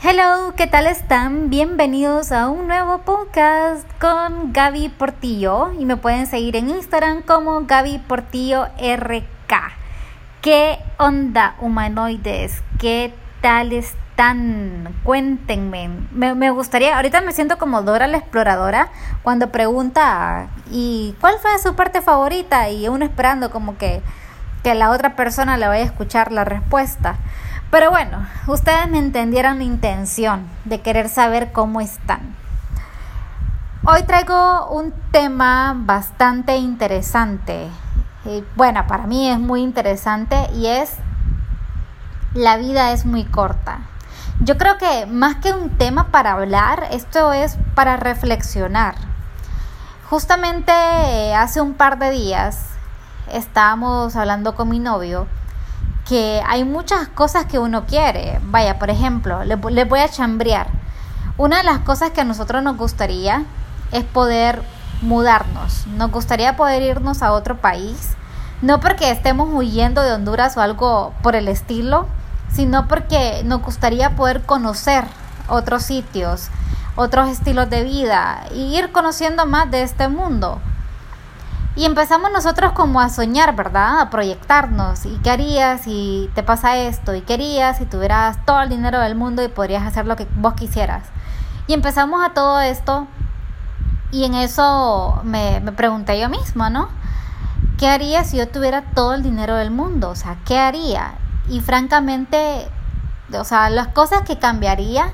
Hello, ¿qué tal están? Bienvenidos a un nuevo podcast con Gaby Portillo y me pueden seguir en Instagram como Gaby Portillo RK. ¿Qué onda humanoides? ¿Qué tal están? Cuéntenme. Me, me gustaría, ahorita me siento como Dora la exploradora cuando pregunta ¿y cuál fue su parte favorita? Y uno esperando como que, que la otra persona le vaya a escuchar la respuesta. Pero bueno, ustedes me entendieron la intención de querer saber cómo están. Hoy traigo un tema bastante interesante. bueno, para mí es muy interesante y es la vida es muy corta. Yo creo que más que un tema para hablar, esto es para reflexionar. Justamente hace un par de días estábamos hablando con mi novio que hay muchas cosas que uno quiere. Vaya, por ejemplo, le, voy a chambrear. Una de las cosas que a nosotros nos gustaría es poder mudarnos. Nos gustaría poder irnos a otro país. No porque estemos huyendo de Honduras o algo por el estilo, sino porque nos gustaría poder conocer otros sitios, otros estilos de vida y ir conociendo más de este mundo. Y empezamos nosotros como a soñar, ¿verdad? A proyectarnos. ¿Y qué harías si te pasa esto? ¿Y qué harías si tuvieras todo el dinero del mundo y podrías hacer lo que vos quisieras? Y empezamos a todo esto y en eso me, me pregunté yo misma, ¿no? ¿Qué haría si yo tuviera todo el dinero del mundo? O sea, ¿qué haría? Y francamente, o sea, las cosas que cambiaría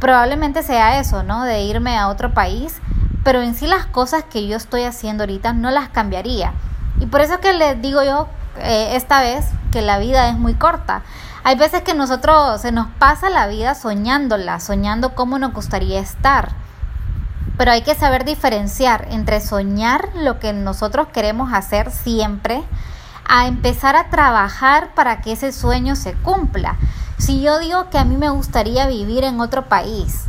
probablemente sea eso, ¿no? De irme a otro país pero en sí las cosas que yo estoy haciendo ahorita no las cambiaría. Y por eso que les digo yo eh, esta vez que la vida es muy corta. Hay veces que nosotros se nos pasa la vida soñándola, soñando cómo nos gustaría estar. Pero hay que saber diferenciar entre soñar lo que nosotros queremos hacer siempre a empezar a trabajar para que ese sueño se cumpla. Si yo digo que a mí me gustaría vivir en otro país,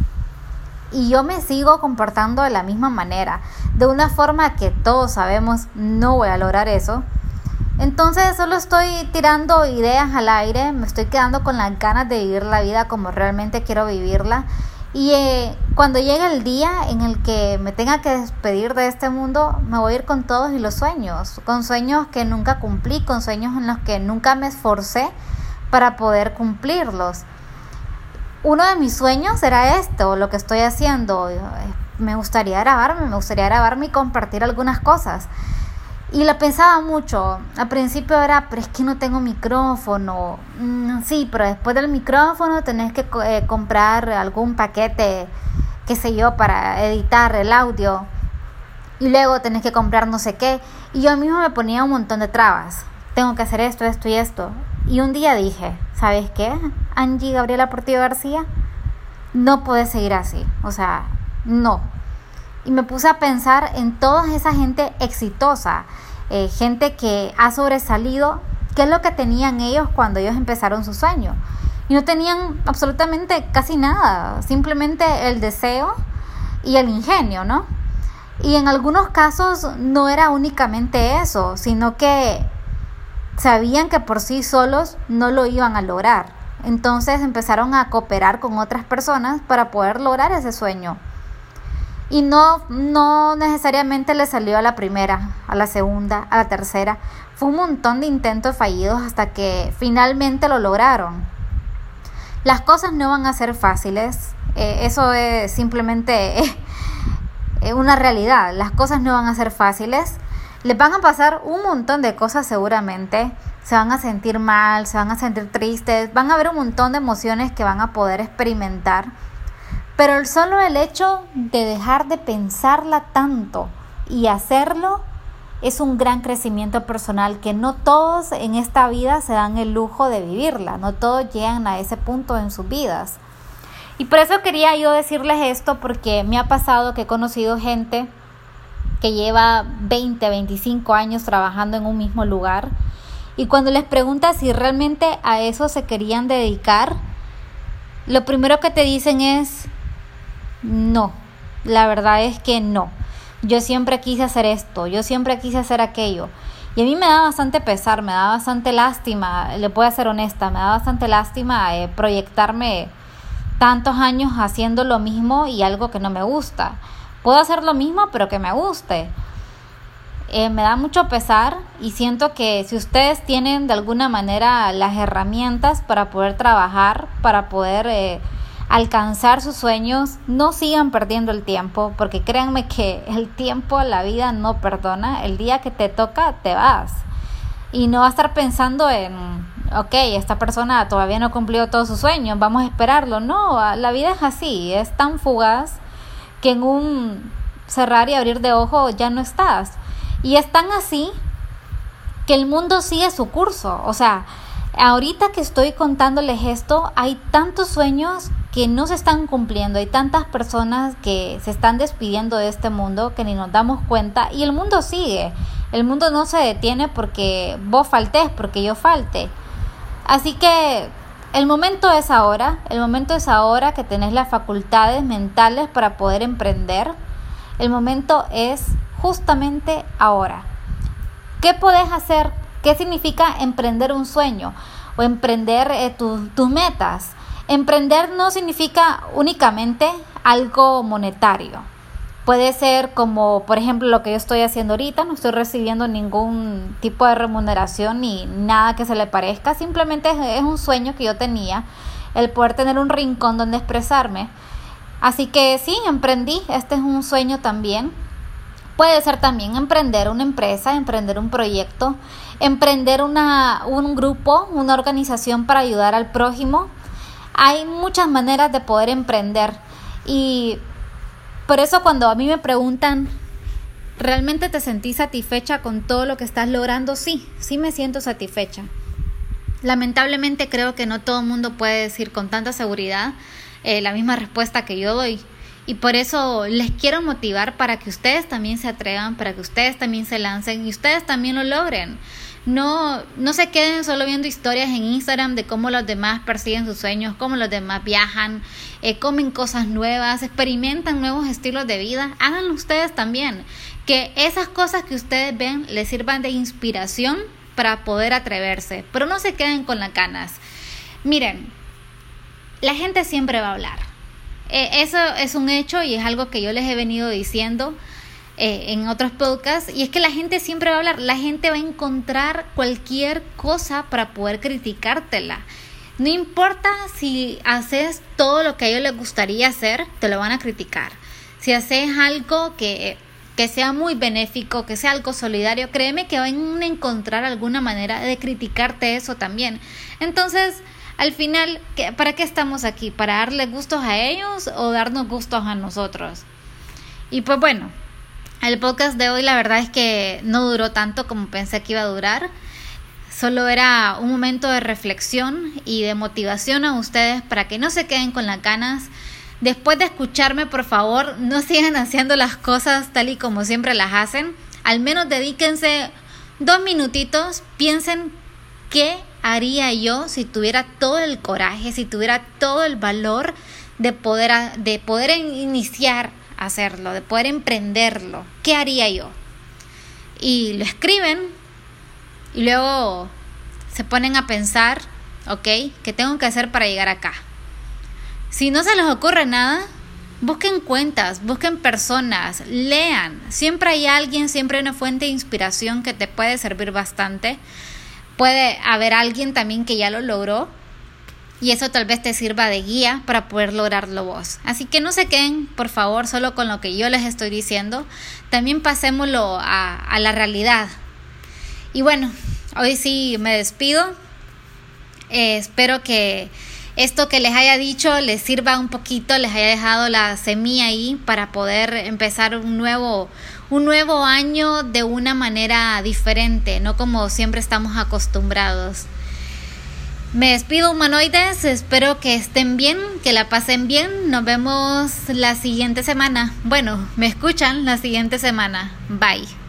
y yo me sigo comportando de la misma manera, de una forma que todos sabemos no voy a lograr eso. Entonces solo estoy tirando ideas al aire, me estoy quedando con las ganas de vivir la vida como realmente quiero vivirla. Y eh, cuando llegue el día en el que me tenga que despedir de este mundo, me voy a ir con todos y los sueños, con sueños que nunca cumplí, con sueños en los que nunca me esforcé para poder cumplirlos uno de mis sueños era esto, lo que estoy haciendo. Me gustaría grabarme, me gustaría grabarme y compartir algunas cosas. Y la pensaba mucho. Al principio era, pero es que no tengo micrófono. Mm, sí, pero después del micrófono tenés que eh, comprar algún paquete, qué sé yo, para editar el audio. Y luego tenés que comprar no sé qué. Y yo mismo me ponía un montón de trabas. Tengo que hacer esto, esto y esto. Y un día dije, ¿sabes qué? Angie Gabriela Portillo García, no puede seguir así. O sea, no. Y me puse a pensar en toda esa gente exitosa, eh, gente que ha sobresalido, qué es lo que tenían ellos cuando ellos empezaron su sueño. Y no tenían absolutamente casi nada, simplemente el deseo y el ingenio, ¿no? Y en algunos casos no era únicamente eso, sino que sabían que por sí solos no lo iban a lograr. Entonces empezaron a cooperar con otras personas para poder lograr ese sueño. Y no, no necesariamente le salió a la primera, a la segunda, a la tercera. Fue un montón de intentos fallidos hasta que finalmente lo lograron. Las cosas no van a ser fáciles. Eh, eso es simplemente una realidad. Las cosas no van a ser fáciles. Les van a pasar un montón de cosas seguramente. Se van a sentir mal, se van a sentir tristes, van a haber un montón de emociones que van a poder experimentar. Pero solo el hecho de dejar de pensarla tanto y hacerlo es un gran crecimiento personal que no todos en esta vida se dan el lujo de vivirla, no todos llegan a ese punto en sus vidas. Y por eso quería yo decirles esto porque me ha pasado que he conocido gente que lleva 20, 25 años trabajando en un mismo lugar. Y cuando les preguntas si realmente a eso se querían dedicar, lo primero que te dicen es, no, la verdad es que no. Yo siempre quise hacer esto, yo siempre quise hacer aquello. Y a mí me da bastante pesar, me da bastante lástima, le puedo ser honesta, me da bastante lástima eh, proyectarme tantos años haciendo lo mismo y algo que no me gusta. Puedo hacer lo mismo, pero que me guste. Eh, me da mucho pesar y siento que si ustedes tienen de alguna manera las herramientas para poder trabajar, para poder eh, alcanzar sus sueños, no sigan perdiendo el tiempo, porque créanme que el tiempo, la vida no perdona. El día que te toca, te vas. Y no va a estar pensando en, ok, esta persona todavía no cumplió todos sus sueños, vamos a esperarlo. No, la vida es así, es tan fugaz que en un cerrar y abrir de ojo ya no estás. Y es tan así que el mundo sigue su curso. O sea, ahorita que estoy contándoles esto, hay tantos sueños que no se están cumpliendo, hay tantas personas que se están despidiendo de este mundo que ni nos damos cuenta y el mundo sigue. El mundo no se detiene porque vos faltes, porque yo falte. Así que el momento es ahora, el momento es ahora que tenés las facultades mentales para poder emprender. El momento es justamente ahora. ¿Qué podés hacer? ¿Qué significa emprender un sueño o emprender eh, tus metas? Emprender no significa únicamente algo monetario. Puede ser como, por ejemplo, lo que yo estoy haciendo ahorita, no estoy recibiendo ningún tipo de remuneración ni nada que se le parezca, simplemente es un sueño que yo tenía, el poder tener un rincón donde expresarme. Así que sí, emprendí, este es un sueño también. Puede ser también emprender una empresa, emprender un proyecto, emprender una, un grupo, una organización para ayudar al prójimo. Hay muchas maneras de poder emprender y por eso cuando a mí me preguntan, ¿realmente te sentís satisfecha con todo lo que estás logrando? Sí, sí me siento satisfecha. Lamentablemente creo que no todo el mundo puede decir con tanta seguridad eh, la misma respuesta que yo doy. Y por eso les quiero motivar para que ustedes también se atrevan, para que ustedes también se lancen y ustedes también lo logren. No, no se queden solo viendo historias en Instagram de cómo los demás persiguen sus sueños, cómo los demás viajan, eh, comen cosas nuevas, experimentan nuevos estilos de vida. Háganlo ustedes también. Que esas cosas que ustedes ven les sirvan de inspiración para poder atreverse. Pero no se queden con las canas. Miren, la gente siempre va a hablar eh, eso es un hecho y es algo que yo les he venido diciendo eh, en otros podcasts. Y es que la gente siempre va a hablar, la gente va a encontrar cualquier cosa para poder criticártela. No importa si haces todo lo que a ellos les gustaría hacer, te lo van a criticar. Si haces algo que, que sea muy benéfico, que sea algo solidario, créeme que van a encontrar alguna manera de criticarte eso también. Entonces, al final, ¿para qué estamos aquí? ¿Para darle gustos a ellos o darnos gustos a nosotros? Y pues bueno, el podcast de hoy la verdad es que no duró tanto como pensé que iba a durar. Solo era un momento de reflexión y de motivación a ustedes para que no se queden con las ganas. Después de escucharme, por favor, no sigan haciendo las cosas tal y como siempre las hacen. Al menos dedíquense dos minutitos, piensen qué haría yo si tuviera todo el coraje, si tuviera todo el valor de poder, de poder iniciar a hacerlo, de poder emprenderlo? ¿Qué haría yo? Y lo escriben y luego se ponen a pensar, ok, ¿qué tengo que hacer para llegar acá? Si no se les ocurre nada, busquen cuentas, busquen personas, lean. Siempre hay alguien, siempre hay una fuente de inspiración que te puede servir bastante puede haber alguien también que ya lo logró y eso tal vez te sirva de guía para poder lograrlo vos. Así que no se queden, por favor, solo con lo que yo les estoy diciendo. También pasémoslo a, la realidad. Y bueno, hoy sí me despido. Eh, espero que esto que les haya dicho les sirva un poquito, les haya dejado la semilla ahí para poder empezar un nuevo, un nuevo año de una manera diferente, no como siempre estamos acostumbrados. Me despido humanoides, espero que estén bien, que la pasen bien. Nos vemos la siguiente semana. Bueno, me escuchan la siguiente semana. Bye.